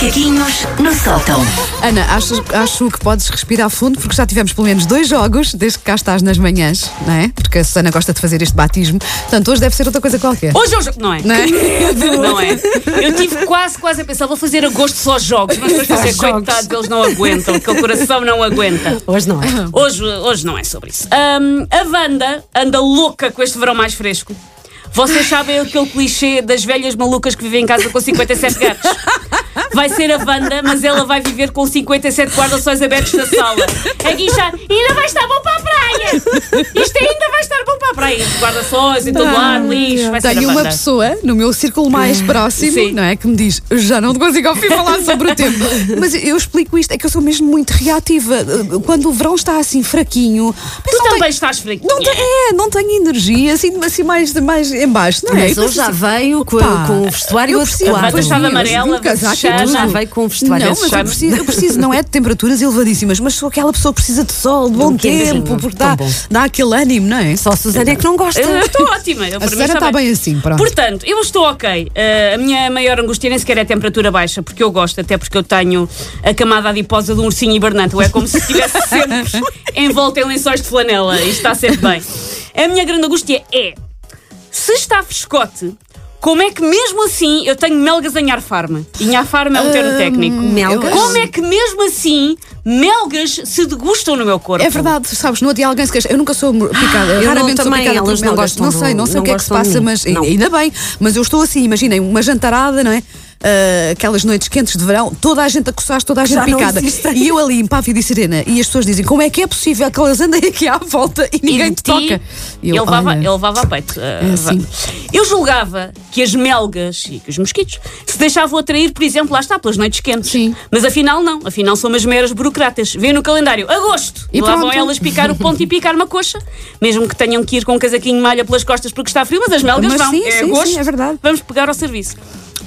Macaquinhos no sótão. Ana, acho, acho que podes respirar fundo porque já tivemos pelo menos dois jogos desde que cá estás nas manhãs, não é? Porque a Susana gosta de fazer este batismo. Portanto, hoje deve ser outra coisa qualquer. Hoje é o jogo. Não é? Não é? Não é? Eu tive quase, quase a pensar, vou fazer agosto só jogos, mas depois pensei, coitado, eles não aguentam, aquele coração não aguenta. Hoje não é. Hoje, hoje não é sobre isso. Ahm, a Wanda anda louca com este verão mais fresco. Vocês sabem aquele clichê das velhas malucas que vivem em casa com 57 gatos? Vai ser a Wanda, mas ela vai viver com 57 guarda-sóis abertos na sala. A guinchar, ainda vai estar bom para a praia! Isto ainda vai estar bom para a praia. Guarda-sóis em todo lado, lixo, vai ser a Tenho uma Wanda. pessoa no meu círculo mais próximo, Sim. não é? Que me diz: já não te consigo ouvir falar sobre o tempo. Mas eu explico isto, é que eu sou mesmo muito reativa. Quando o verão está assim fraquinho. Tu não também tenho- estás frio. Não tem, é, não tenho energia, assim, assim mais, mais em baixo, não é? Mas E depois hoje já assim, veio com, com o vestuário eu preciso- adequado. Depois eu amarela, um casaco e tudo. Já veio com o vestuário Não, mas eu preciso, eu preciso, não é de temperaturas elevadíssimas, mas sou aquela pessoa que precisa de sol, de bom Um tempo, porque dá, bom. dá aquele ânimo, não é? Só a Susana é que não gosta. Eu estou ótima. Eu, A Susana está bem assim, pronto. Portanto, eu estou ok. Uh, a minha maior angústia nem sequer é a temperatura baixa, porque eu gosto, até porque eu tenho a camada adiposa de um ursinho hibernante. Ou é como se estivesse sempre envolta em lençóis de flanela. Isto está sempre bem. A minha grande angústia é: se está frescote, como é que mesmo assim eu tenho melgas em? E arfar-me é um termo técnico. melgas? Como é que mesmo assim melgas se degustam no meu corpo? É verdade, sabes, no outro dia alguém se queixa. Eu nunca sou picada, Eu raramente não sou também, picada por não melgas. gostam Não sei, não sei do- o que é que não se passa, mas Não. ainda bem. Mas eu estou assim, imaginem, uma jantarada, não é? Ah, aquelas noites quentes de verão, toda a gente a coçar, toda a gente Já picada. E eu ali em Pávio de Sirena, e as pessoas dizem: como é que é possível que elas andem aqui à volta e ninguém E te toca? E ele, eu, levava, olha, ele levava a peito. uh, É assim. Eu julgava que as melgas e que os mosquitos se deixavam atrair, por exemplo, lá está, pelas noites quentes. Sim. Mas afinal não. Afinal são umas meras burocratas. Vêem no calendário, agosto. E E, lá vão pronto. elas picar o ponto e picar uma coxa. Mesmo que tenham que ir com um casaquinho de malha pelas costas porque está frio, mas as melgas Mas vão. sim, é sim, agosto. sim, é verdade. Vamos pegar ao serviço.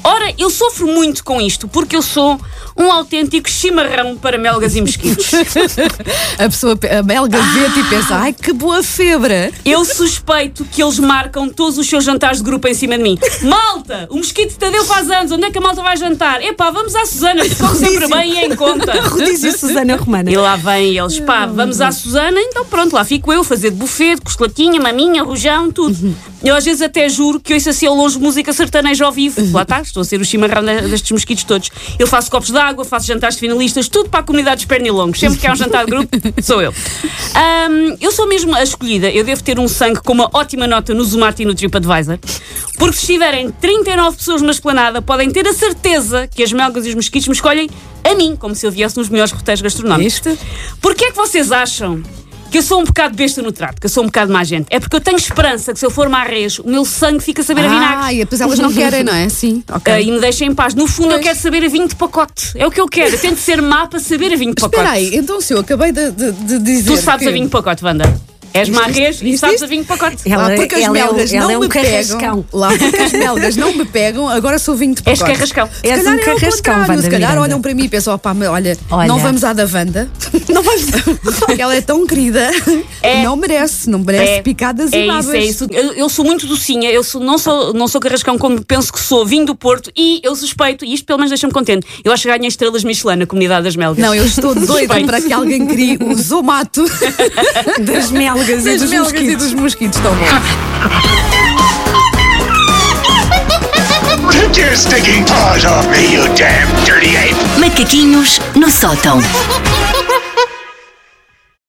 Ora, eu sofro muito com isto porque eu sou um autêntico chimarrão para melgas e mosquitos. a pessoa, a belga vê-te e pensa: ai que boa febre. Eu suspeito que eles marcam todos os seus jantares de grupo em cima de mim. Malta, o mosquito Tadeu faz anos, onde é que a malta vai jantar? Epá, vamos à Susana, que corre sempre bem e é em conta. Rodízio Susana Romana. E lá vem eles, pá, vamos à Susana, então pronto, lá fico eu fazer de buffet, de costelaquinha, maminha, rojão, tudo. Eu às vezes até juro que ouço assim ao longe música sertaneja ao vivo. Lá está, estou a ser o chimarrão de- destes mosquitos todos. Eu faço copos de água, faço jantares de finalistas, tudo para a comunidade dos pernilongos. Sempre que há um jantar de grupo, sou eu. Ahm, eu sou mesmo a escolhida. Eu devo ter um sangue com uma ótima nota no Zoom e no TripAdvisor. Porque se estiverem 39 pessoas na esplanada, podem ter a certeza que as melgas e os mosquitos me escolhem a mim, como se eu viesse nos melhores roteiros gastronómicos. Este? Porquê é que vocês acham que eu sou um bocado besta no trato, que eu sou um bocado má gente? É porque eu tenho esperança que se eu for má res, o meu sangue fica a saber a vinagre. Ah, e depois elas não querem, não é? Sim, ok. Ah, e me deixem em paz. No fundo, eu Pois. quero saber a vinho de pacote. É o que eu quero. Eu tento ser má para saber a vinho de pacote. Espera aí, então se eu acabei de, de- de dizer. Tu sabes que... a vinho de pacote, Wanda. És má res e sabes isto? a vinho de pacote. Ela, Lá porque as ela é melgas ela não é um me carrascão. pegam. Lá porque as melgas não me pegam, agora sou vinho de És pacote. carrascão. Se És calhar um é ao carrascão, contrário, Wanda Se calhar Miranda. olham para mim e pensam, opá, olha, Olha. não vamos à da Wanda. Não vamos. Porque ela é tão querida. É. Não merece, não merece picadas é e babas. isso, é isso. Eu, eu sou muito docinha, eu sou- não, sou, não sou carrascão como penso que sou, vim do Porto e eu suspeito, e isto pelo menos deixa-me contente, eu acho que ganhei estrelas Michelin na comunidade das melgas. Não, eu estou doida para que alguém crie o zomato Das melgas e das dos melgas e mosquitos. dos mosquitos. Tão bom. Take your stinking paws off me, you damn dirty ape! Macaquinhos no sótão.